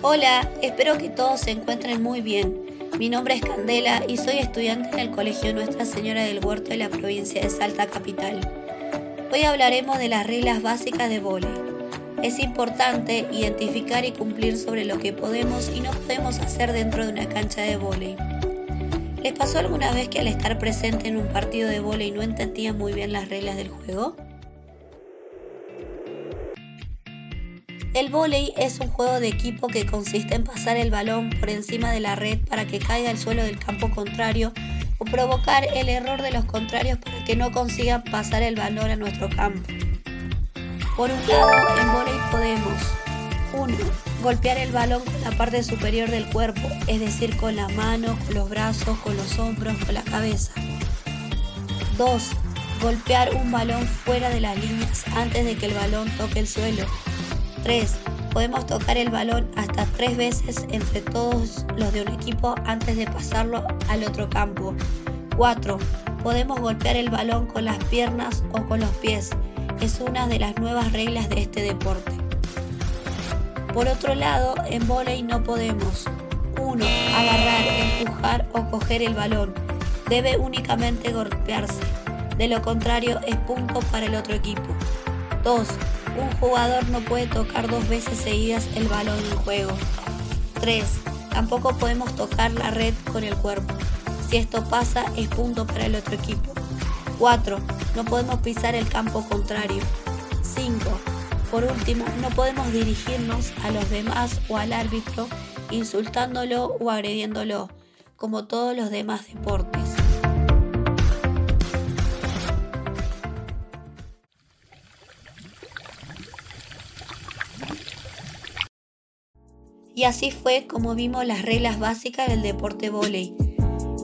Hola, espero que todos se encuentren muy bien. Mi nombre es Candela y soy estudiante en el Colegio Nuestra Señora del Huerto de la provincia de Salta Capital. Hoy hablaremos de las reglas básicas de vóley. Es importante identificar y cumplir sobre lo que podemos y no podemos hacer dentro de una cancha de vóley. ¿Les pasó alguna vez que al estar presente en un partido de vóley no entendían muy bien las reglas del juego? El vóley es un juego de equipo que consiste en pasar el balón por encima de la red para que caiga al suelo del campo contrario o provocar el error de los contrarios para que no consigan pasar el balón a nuestro campo. Por un lado, en vóley podemos 1. Golpear el balón con la parte superior del cuerpo, es decir, con la mano, con los brazos, con los hombros, con la cabeza. 2. Golpear un balón fuera de las líneas antes de que el balón toque el suelo, 3. Podemos tocar el balón hasta tres veces entre todos los de un equipo antes de pasarlo al otro campo. 4. Podemos golpear el balón con las piernas o con los pies. Es una de las nuevas reglas de este deporte. Por otro lado, en volei no podemos 1. Agarrar, empujar o coger el balón. Debe únicamente golpearse. De lo contrario, es punto para el otro equipo. 2 un jugador no puede tocar dos veces seguidas el balón en juego. 3. Tampoco podemos tocar la red con el cuerpo. Si esto pasa, es punto para el otro equipo. 4. No podemos pisar el campo contrario. 5. Por último, no podemos dirigirnos a los demás o al árbitro insultándolo o agrediéndolo, como todos los demás deportes. Y así fue como vimos las reglas básicas del deporte volei.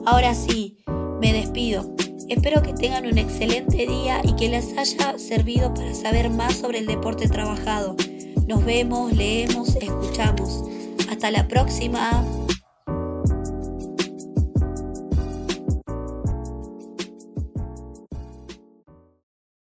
Ahora sí, me despido. Espero que tengan un excelente día y que les haya servido para saber más sobre el deporte trabajado. Nos vemos, leemos, escuchamos. Hasta la próxima.